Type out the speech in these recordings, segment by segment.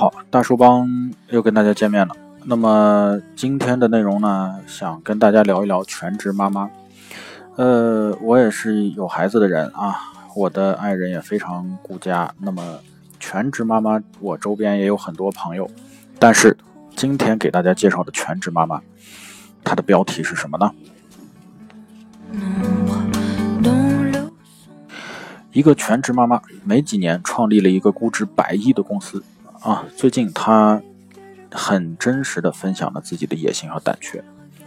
好，大叔帮又跟大家见面了。那么今天的内容呢，想跟大家聊一聊全职妈妈。呃，我也是有孩子的人啊，我的爱人也非常顾家。那么全职妈妈，我周边也有很多朋友。但是今天给大家介绍的全职妈妈，她的标题是什么呢？一个全职妈妈没几年创立了一个估值百亿的公司。啊，最近他很真实的分享了自己的野心和胆怯。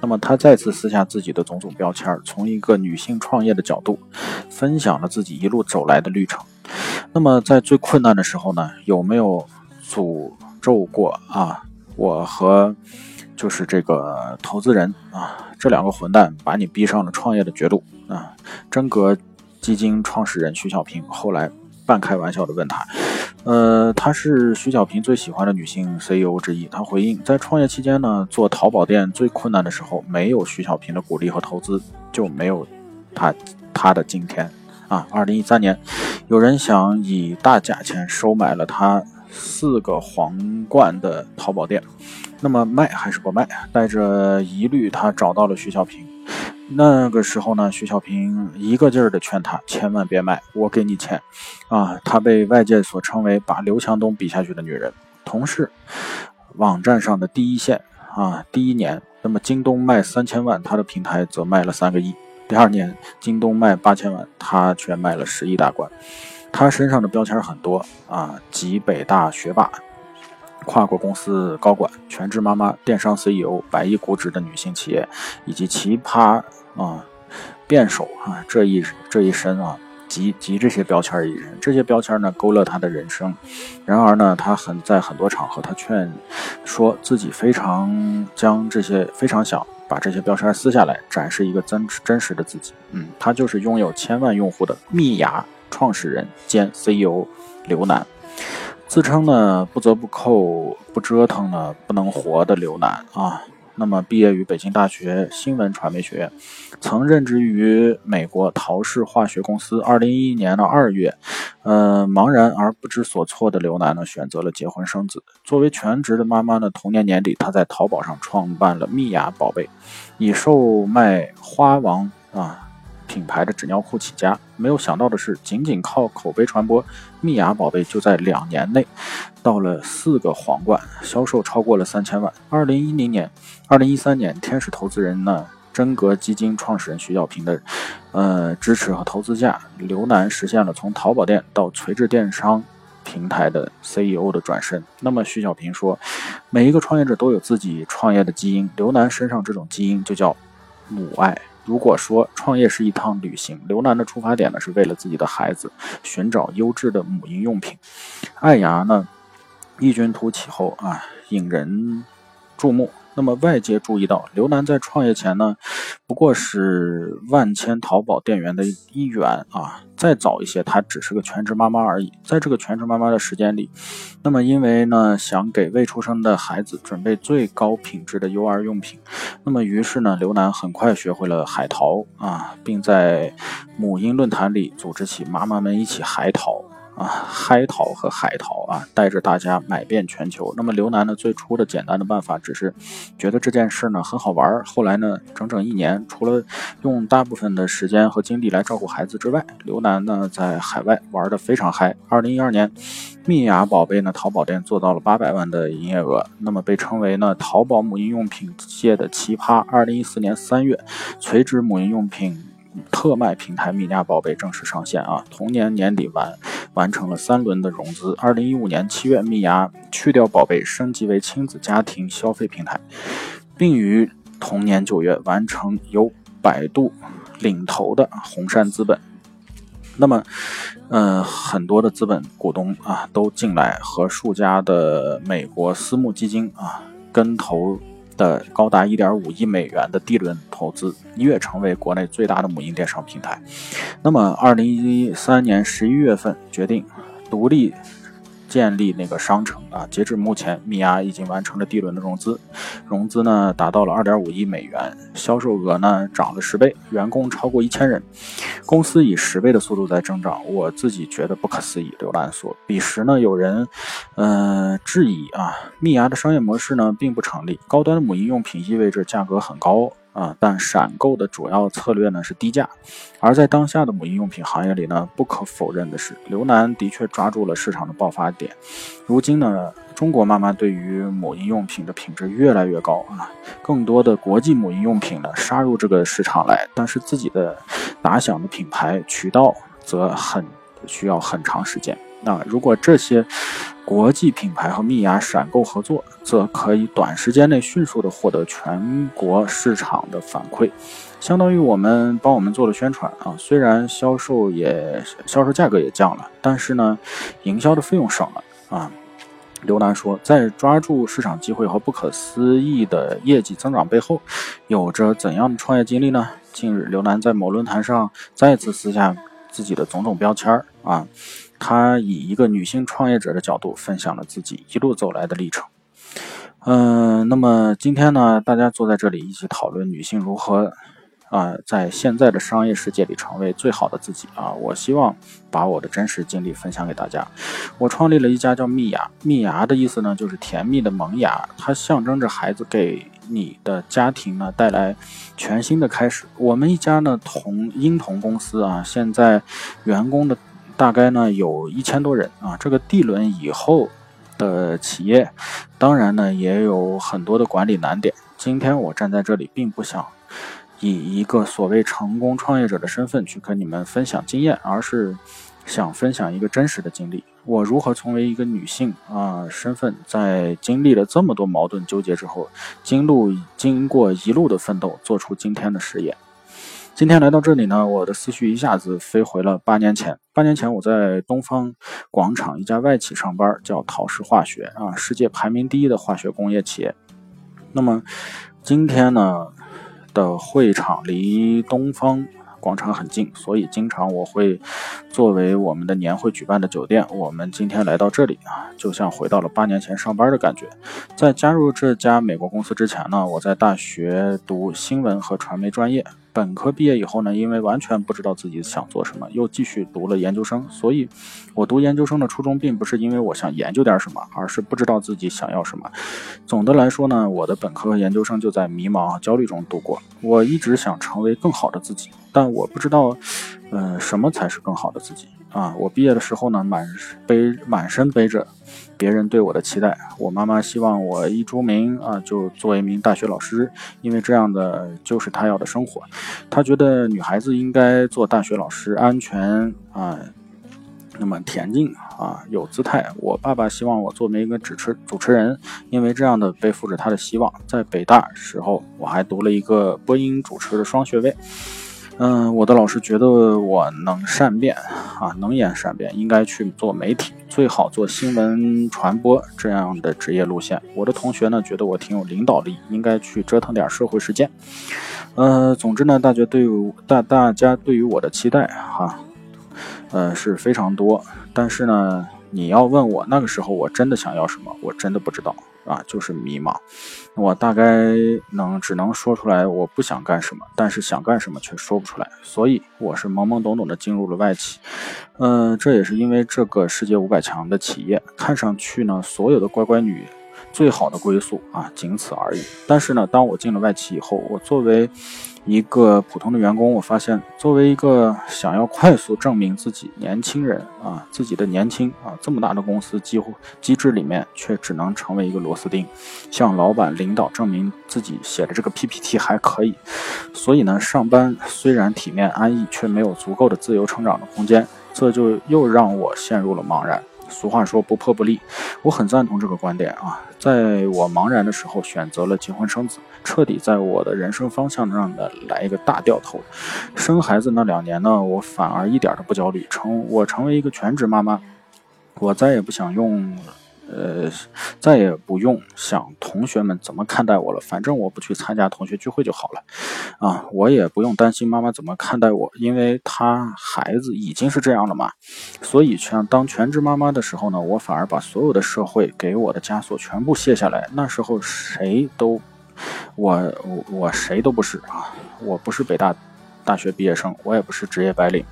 那么他再次撕下自己的种种标签，从一个女性创业的角度，分享了自己一路走来的旅程。那么在最困难的时候呢，有没有诅咒过啊？我和就是这个投资人啊，这两个混蛋把你逼上了创业的绝路啊！真格基金创始人徐小平后来半开玩笑的问他。呃，她是徐小平最喜欢的女性 CEO 之一。她回应，在创业期间呢，做淘宝店最困难的时候，没有徐小平的鼓励和投资，就没有她她的今天啊。二零一三年，有人想以大价钱收买了她四个皇冠的淘宝店，那么卖还是不卖？带着疑虑，他找到了徐小平。那个时候呢，徐小平一个劲儿的劝他千万别卖，我给你钱，啊，他被外界所称为把刘强东比下去的女人。同事网站上的第一线啊，第一年，那么京东卖三千万，他的平台则卖了三个亿。第二年，京东卖八千万，他却卖了十亿大关。他身上的标签很多啊，集北大学霸、跨国公司高管、全职妈妈、电商 CEO、百亿估值的女性企业，以及奇葩。啊，辩手啊，这一这一身啊，集集这些标签一身，这些标签呢勾勒他的人生。然而呢，他很在很多场合，他劝说自己非常将这些非常想把这些标签撕下来，展示一个真真实的自己。嗯，他就是拥有千万用户的蜜芽创始人兼 CEO 刘楠，自称呢不折不扣不折腾呢不能活的刘楠啊。那么，毕业于北京大学新闻传媒学院，曾任职于美国陶氏化学公司。二零一一年的二月，呃，茫然而不知所措的刘楠呢，选择了结婚生子。作为全职的妈妈呢，同年年底，她在淘宝上创办了蜜芽宝贝，以售卖花王啊。品牌的纸尿裤起家，没有想到的是，仅仅靠口碑传播，蜜芽宝贝就在两年内到了四个皇冠，销售超过了三千万。二零一零年、二零一三年，天使投资人呢，真格基金创始人徐小平的呃支持和投资下，刘楠实现了从淘宝店到垂直电商平台的 CEO 的转身。那么徐小平说，每一个创业者都有自己创业的基因，刘楠身上这种基因就叫母爱。如果说创业是一趟旅行，刘楠的出发点呢是为了自己的孩子寻找优质的母婴用品。爱牙呢异军突起后啊，引人注目。那么外界注意到，刘楠在创业前呢，不过是万千淘宝店员的一员啊。再早一些，她只是个全职妈妈而已。在这个全职妈妈的时间里，那么因为呢，想给未出生的孩子准备最高品质的幼儿用品，那么于是呢，刘楠很快学会了海淘啊，并在母婴论坛里组织起妈妈们一起海淘。啊，嗨淘和海淘啊，带着大家买遍全球。那么刘楠呢，最初的简单的办法只是觉得这件事呢很好玩。后来呢，整整一年，除了用大部分的时间和精力来照顾孩子之外，刘楠呢在海外玩的非常嗨。二零一二年，蜜芽宝贝呢淘宝店做到了八百万的营业额，那么被称为呢淘宝母婴用品界的奇葩。二零一四年三月，垂直母婴用品特卖平台蜜芽宝贝正式上线啊，同年年底完。完成了三轮的融资。二零一五年七月，蜜芽去掉宝贝，升级为亲子家庭消费平台，并于同年九月完成由百度领投的红杉资本。那么，呃，很多的资本股东啊都进来，和数家的美国私募基金啊跟投。的高达一点五亿美元的 D 轮投资，一跃成为国内最大的母婴电商平台。那么，二零一三年十一月份决定独立建立那个商城啊。截至目前，蜜芽已经完成了 D 轮的融资，融资呢达到了二点五亿美元，销售额呢涨了十倍，员工超过一千人，公司以十倍的速度在增长，我自己觉得不可思议。刘兰说，彼时呢有人，呃质疑啊，蜜芽的商业模式呢并不成立，高端的母婴用品意味着价格很高。啊，但闪购的主要策略呢是低价，而在当下的母婴用品行业里呢，不可否认的是，刘楠的确抓住了市场的爆发点。如今呢，中国妈妈对于母婴用品的品质越来越高啊，更多的国际母婴用品呢杀入这个市场来，但是自己的打响的品牌渠道则很需要很长时间。那如果这些国际品牌和蜜芽闪购合作，则可以短时间内迅速的获得全国市场的反馈，相当于我们帮我们做了宣传啊。虽然销售也销售价格也降了，但是呢，营销的费用省了啊。刘楠说，在抓住市场机会和不可思议的业绩增长背后，有着怎样的创业经历呢？近日，刘楠在某论坛上再次撕下自己的种种标签儿啊。她以一个女性创业者的角度分享了自己一路走来的历程。嗯，那么今天呢，大家坐在这里一起讨论女性如何啊，在现在的商业世界里成为最好的自己啊。我希望把我的真实经历分享给大家。我创立了一家叫蜜芽，蜜芽的意思呢，就是甜蜜的萌芽，它象征着孩子给你的家庭呢带来全新的开始。我们一家呢同婴童公司啊，现在员工的。大概呢有一千多人啊，这个 D 轮以后的企业，当然呢也有很多的管理难点。今天我站在这里，并不想以一个所谓成功创业者的身份去跟你们分享经验，而是想分享一个真实的经历。我如何成为一个女性啊身份，在经历了这么多矛盾纠结之后，经路经过一路的奋斗，做出今天的事业。今天来到这里呢，我的思绪一下子飞回了八年前。八年前，我在东方广场一家外企上班，叫陶氏化学啊，世界排名第一的化学工业企业。那么今天呢的会场离东方。广场很近，所以经常我会作为我们的年会举办的酒店。我们今天来到这里啊，就像回到了八年前上班的感觉。在加入这家美国公司之前呢，我在大学读新闻和传媒专业。本科毕业以后呢，因为完全不知道自己想做什么，又继续读了研究生。所以，我读研究生的初衷并不是因为我想研究点什么，而是不知道自己想要什么。总的来说呢，我的本科和研究生就在迷茫和焦虑中度过。我一直想成为更好的自己，但我不知道，嗯，什么才是更好的自己啊？我毕业的时候呢，满背满身背着。别人对我的期待，我妈妈希望我一出名啊就做一名大学老师，因为这样的就是她要的生活。她觉得女孩子应该做大学老师，安全啊，那么恬静啊，有姿态。我爸爸希望我做一个主持主持人，因为这样的背负着他的希望。在北大时候，我还读了一个播音主持的双学位。嗯，我的老师觉得我能善变啊，能言善辩，应该去做媒体，最好做新闻传播这样的职业路线。我的同学呢，觉得我挺有领导力，应该去折腾点社会实践。呃，总之呢，大家对于大大家对于我的期待哈，呃是非常多，但是呢。你要问我那个时候我真的想要什么，我真的不知道啊，就是迷茫。我大概能只能说出来我不想干什么，但是想干什么却说不出来，所以我是懵懵懂懂的进入了外企。嗯，这也是因为这个世界五百强的企业看上去呢，所有的乖乖女。最好的归宿啊，仅此而已。但是呢，当我进了外企以后，我作为一个普通的员工，我发现，作为一个想要快速证明自己年轻人啊，自己的年轻啊，这么大的公司，几乎机制里面却只能成为一个螺丝钉，向老板领导证明自己写的这个 PPT 还可以。所以呢，上班虽然体面安逸，却没有足够的自由成长的空间，这就又让我陷入了茫然。俗话说不破不立，我很赞同这个观点啊。在我茫然的时候，选择了结婚生子，彻底在我的人生方向上的来一个大掉头。生孩子那两年呢，我反而一点都不焦虑，成我成为一个全职妈妈，我再也不想用呃，再也不用想同学们怎么看待我了，反正我不去参加同学聚会就好了，啊，我也不用担心妈妈怎么看待我，因为她孩子已经是这样了嘛。所以全当全职妈妈的时候呢，我反而把所有的社会给我的枷锁全部卸下来。那时候谁都，我我我谁都不是啊，我不是北大。大学毕业生，我也不是职业白领，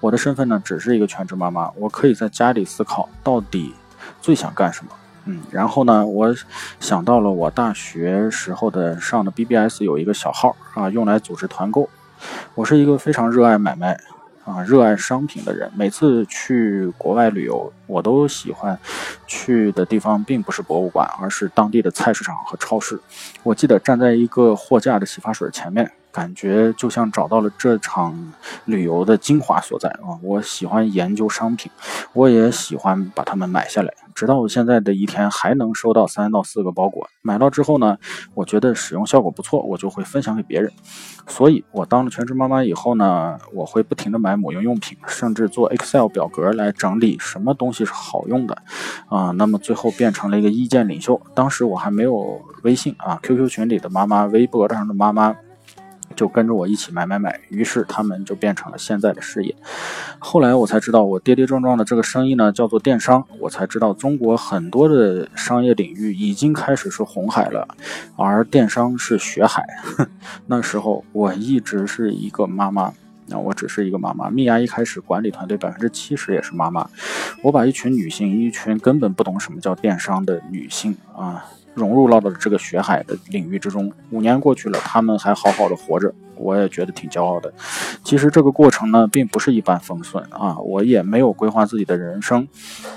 我的身份呢，只是一个全职妈妈。我可以在家里思考到底最想干什么。嗯，然后呢，我想到了我大学时候的上的 BBS 有一个小号啊，用来组织团购。我是一个非常热爱买卖啊，热爱商品的人。每次去国外旅游，我都喜欢去的地方并不是博物馆，而是当地的菜市场和超市。我记得站在一个货架的洗发水前面。感觉就像找到了这场旅游的精华所在啊！我喜欢研究商品，我也喜欢把它们买下来。直到我现在的一天，还能收到三到四个包裹。买到之后呢，我觉得使用效果不错，我就会分享给别人。所以，我当了全职妈妈以后呢，我会不停的买母婴用品，甚至做 Excel 表格来整理什么东西是好用的啊。那么最后变成了一个意见领袖。当时我还没有微信啊，QQ 群里的妈妈，微博上的妈妈。就跟着我一起买买买，于是他们就变成了现在的事业。后来我才知道，我跌跌撞撞的这个生意呢，叫做电商。我才知道，中国很多的商业领域已经开始是红海了，而电商是血海。那时候我一直是一个妈妈，那我只是一个妈妈。蜜芽一开始管理团队百分之七十也是妈妈，我把一群女性，一群根本不懂什么叫电商的女性啊。融入到了这个血海的领域之中，五年过去了，他们还好好的活着，我也觉得挺骄傲的。其实这个过程呢，并不是一帆风顺啊，我也没有规划自己的人生，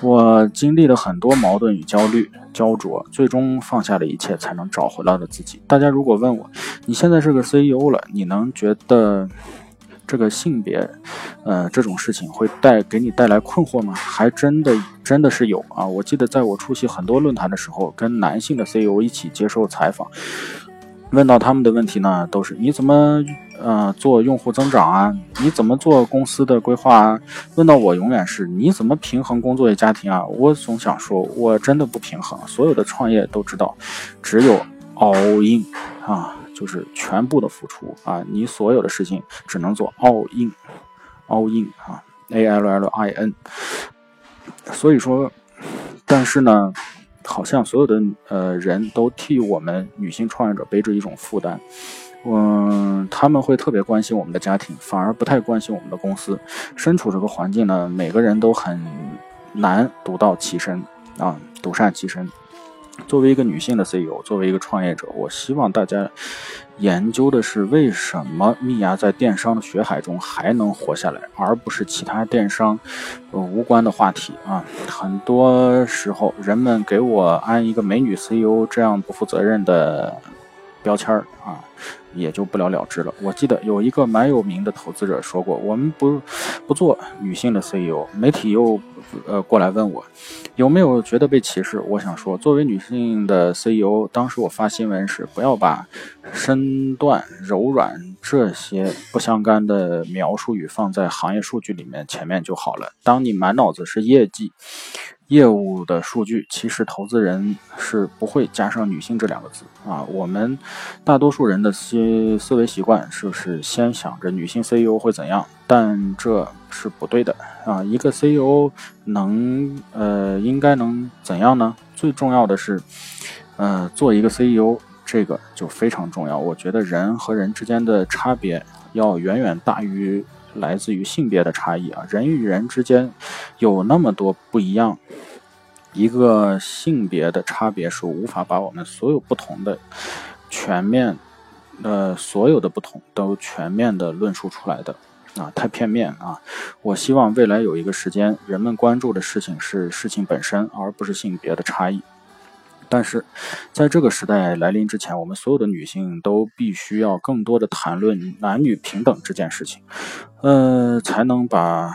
我经历了很多矛盾与焦虑、焦灼，最终放下了一切，才能找回来了自己。大家如果问我，你现在是个 CEO 了，你能觉得？这个性别，呃，这种事情会带给你带来困惑吗？还真的真的是有啊！我记得在我出席很多论坛的时候，跟男性的 CEO 一起接受采访，问到他们的问题呢，都是你怎么呃做用户增长啊？你怎么做公司的规划啊？问到我永远是你怎么平衡工作与家庭啊？我总想说，我真的不平衡。所有的创业都知道，只有 all in 啊。就是全部的付出啊！你所有的事情只能做 all in，all in 啊，a l l i n。所以说，但是呢，好像所有的呃人都替我们女性创业者背着一种负担。嗯，他们会特别关心我们的家庭，反而不太关心我们的公司。身处这个环境呢，每个人都很难独到其身啊，独善其身。作为一个女性的 CEO，作为一个创业者，我希望大家研究的是为什么蜜芽在电商的血海中还能活下来，而不是其他电商无关的话题啊。很多时候，人们给我安一个美女 CEO 这样不负责任的标签儿啊。也就不了了之了。我记得有一个蛮有名的投资者说过：“我们不不做女性的 CEO。”媒体又呃过来问我有没有觉得被歧视。我想说，作为女性的 CEO，当时我发新闻时，不要把身段、柔软这些不相干的描述语放在行业数据里面前面就好了。当你满脑子是业绩。业务的数据，其实投资人是不会加上“女性”这两个字啊。我们大多数人的思思维习惯是不是先想着女性 CEO 会怎样？但这是不对的啊。一个 CEO 能呃应该能怎样呢？最重要的是，呃，做一个 CEO 这个就非常重要。我觉得人和人之间的差别要远远大于。来自于性别的差异啊，人与人之间有那么多不一样，一个性别的差别是无法把我们所有不同的全面，呃，所有的不同都全面的论述出来的啊，太片面啊！我希望未来有一个时间，人们关注的事情是事情本身，而不是性别的差异。但是，在这个时代来临之前，我们所有的女性都必须要更多的谈论男女平等这件事情，呃，才能把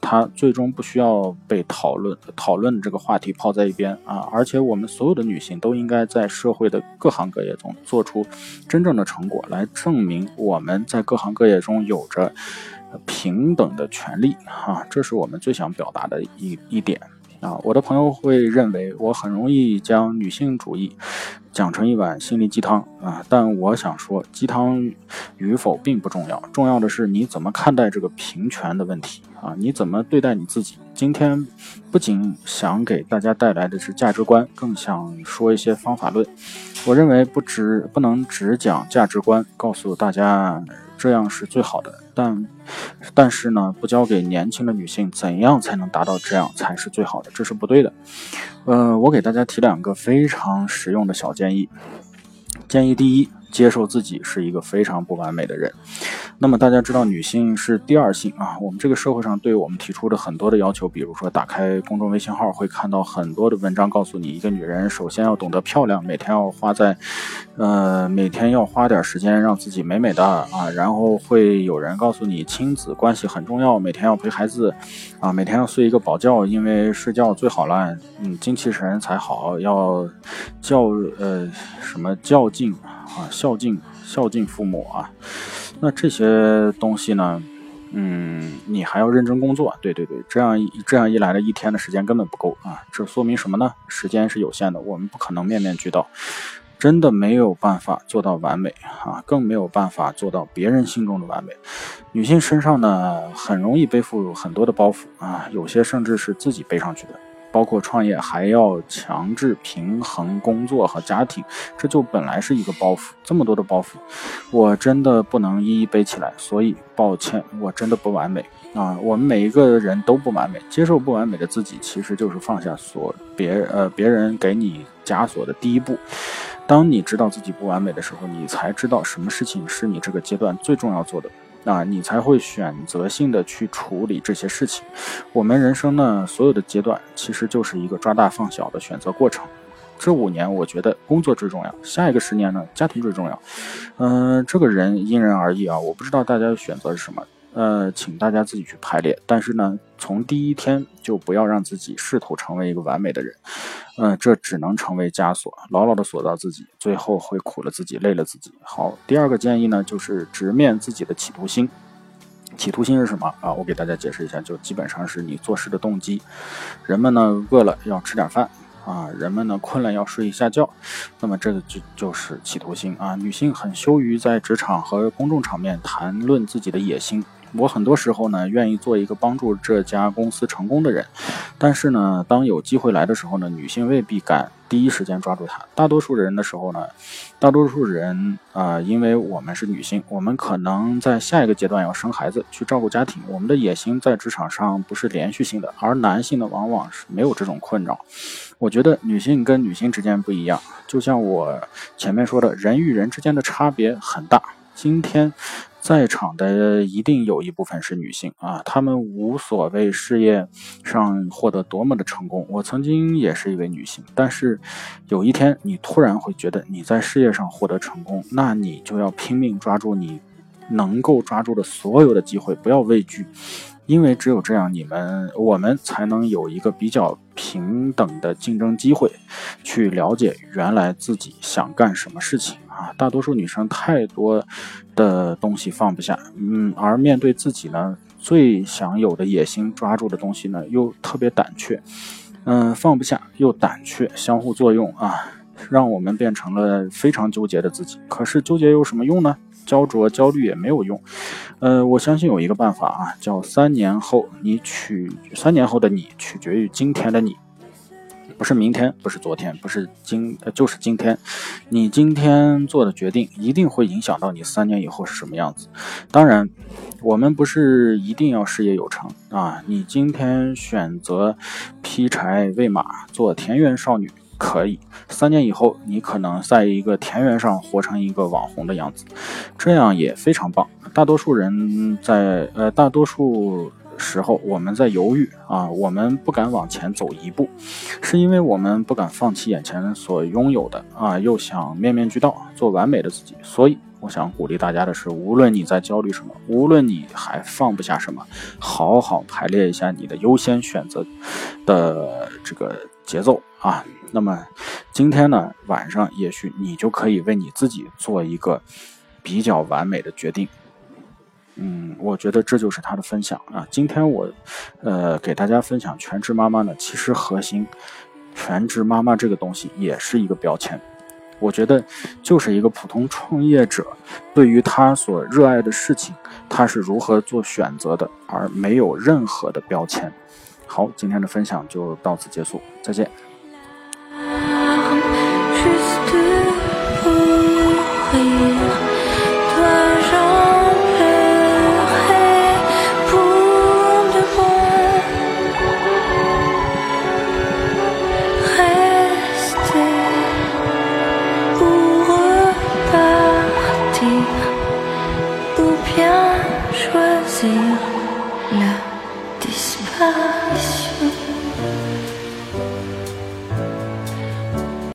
它最终不需要被讨论讨论这个话题抛在一边啊！而且，我们所有的女性都应该在社会的各行各业中做出真正的成果，来证明我们在各行各业中有着平等的权利啊！这是我们最想表达的一一点。啊，我的朋友会认为我很容易将女性主义讲成一碗心灵鸡汤啊，但我想说，鸡汤与否并不重要，重要的是你怎么看待这个平权的问题啊，你怎么对待你自己。今天不仅想给大家带来的是价值观，更想说一些方法论。我认为不只不能只讲价值观，告诉大家这样是最好的，但但是呢，不交给年轻的女性怎样才能达到这样才是最好的，这是不对的。呃，我给大家提两个非常实用的小建议。建议第一。接受自己是一个非常不完美的人。那么大家知道，女性是第二性啊。我们这个社会上对我们提出的很多的要求，比如说打开公众微信号会看到很多的文章，告诉你一个女人首先要懂得漂亮，每天要花在，呃，每天要花点时间让自己美美的啊。然后会有人告诉你亲子关系很重要，每天要陪孩子，啊，每天要睡一个饱觉，因为睡觉最好了，嗯，精气神才好。要较呃什么较劲。啊，孝敬孝敬父母啊，那这些东西呢，嗯，你还要认真工作，对对对，这样这样一来的一天的时间根本不够啊，这说明什么呢？时间是有限的，我们不可能面面俱到，真的没有办法做到完美啊，更没有办法做到别人心中的完美。女性身上呢，很容易背负很多的包袱啊，有些甚至是自己背上去的。包括创业还要强制平衡工作和家庭，这就本来是一个包袱，这么多的包袱，我真的不能一一背起来，所以抱歉，我真的不完美啊！我们每一个人都不完美，接受不完美的自己，其实就是放下所别呃别人给你枷锁的第一步。当你知道自己不完美的时候，你才知道什么事情是你这个阶段最重要做的。啊，你才会选择性的去处理这些事情。我们人生呢，所有的阶段其实就是一个抓大放小的选择过程。这五年，我觉得工作最重要；下一个十年呢，家庭最重要。嗯，这个人因人而异啊，我不知道大家的选择是什么。呃，请大家自己去排列。但是呢，从第一天就不要让自己试图成为一个完美的人。嗯，这只能成为枷锁，牢牢的锁到自己，最后会苦了自己，累了自己。好，第二个建议呢，就是直面自己的企图心。企图心是什么啊？我给大家解释一下，就基本上是你做事的动机。人们呢，饿了要吃点饭啊，人们呢，困了要睡一下觉。那么这个就就是企图心啊。女性很羞于在职场和公众场面谈论自己的野心。我很多时候呢，愿意做一个帮助这家公司成功的人，但是呢，当有机会来的时候呢，女性未必敢第一时间抓住它。大多数人的时候呢，大多数人啊，因为我们是女性，我们可能在下一个阶段要生孩子，去照顾家庭。我们的野心在职场上不是连续性的，而男性呢，往往是没有这种困扰。我觉得女性跟女性之间不一样，就像我前面说的，人与人之间的差别很大。今天。在场的一定有一部分是女性啊，她们无所谓事业上获得多么的成功。我曾经也是一位女性，但是有一天你突然会觉得你在事业上获得成功，那你就要拼命抓住你能够抓住的所有的机会，不要畏惧，因为只有这样，你们我们才能有一个比较平等的竞争机会，去了解原来自己想干什么事情。啊，大多数女生太多的东西放不下，嗯，而面对自己呢最想有的野心，抓住的东西呢又特别胆怯，嗯，放不下又胆怯，相互作用啊，让我们变成了非常纠结的自己。可是纠结有什么用呢？焦灼、焦虑也没有用。呃，我相信有一个办法啊，叫三年后你取三年后的你取决于今天的你。不是明天，不是昨天，不是今，就是今天。你今天做的决定一定会影响到你三年以后是什么样子。当然，我们不是一定要事业有成啊。你今天选择劈柴喂马，做田园少女可以。三年以后，你可能在一个田园上活成一个网红的样子，这样也非常棒。大多数人在呃，大多数。时候我们在犹豫啊，我们不敢往前走一步，是因为我们不敢放弃眼前所拥有的啊，又想面面俱到做完美的自己。所以我想鼓励大家的是，无论你在焦虑什么，无论你还放不下什么，好好排列一下你的优先选择的这个节奏啊。那么今天呢晚上，也许你就可以为你自己做一个比较完美的决定。嗯，我觉得这就是他的分享啊。今天我，呃，给大家分享全职妈妈呢，其实核心，全职妈妈这个东西也是一个标签。我觉得就是一个普通创业者，对于他所热爱的事情，他是如何做选择的，而没有任何的标签。好，今天的分享就到此结束，再见。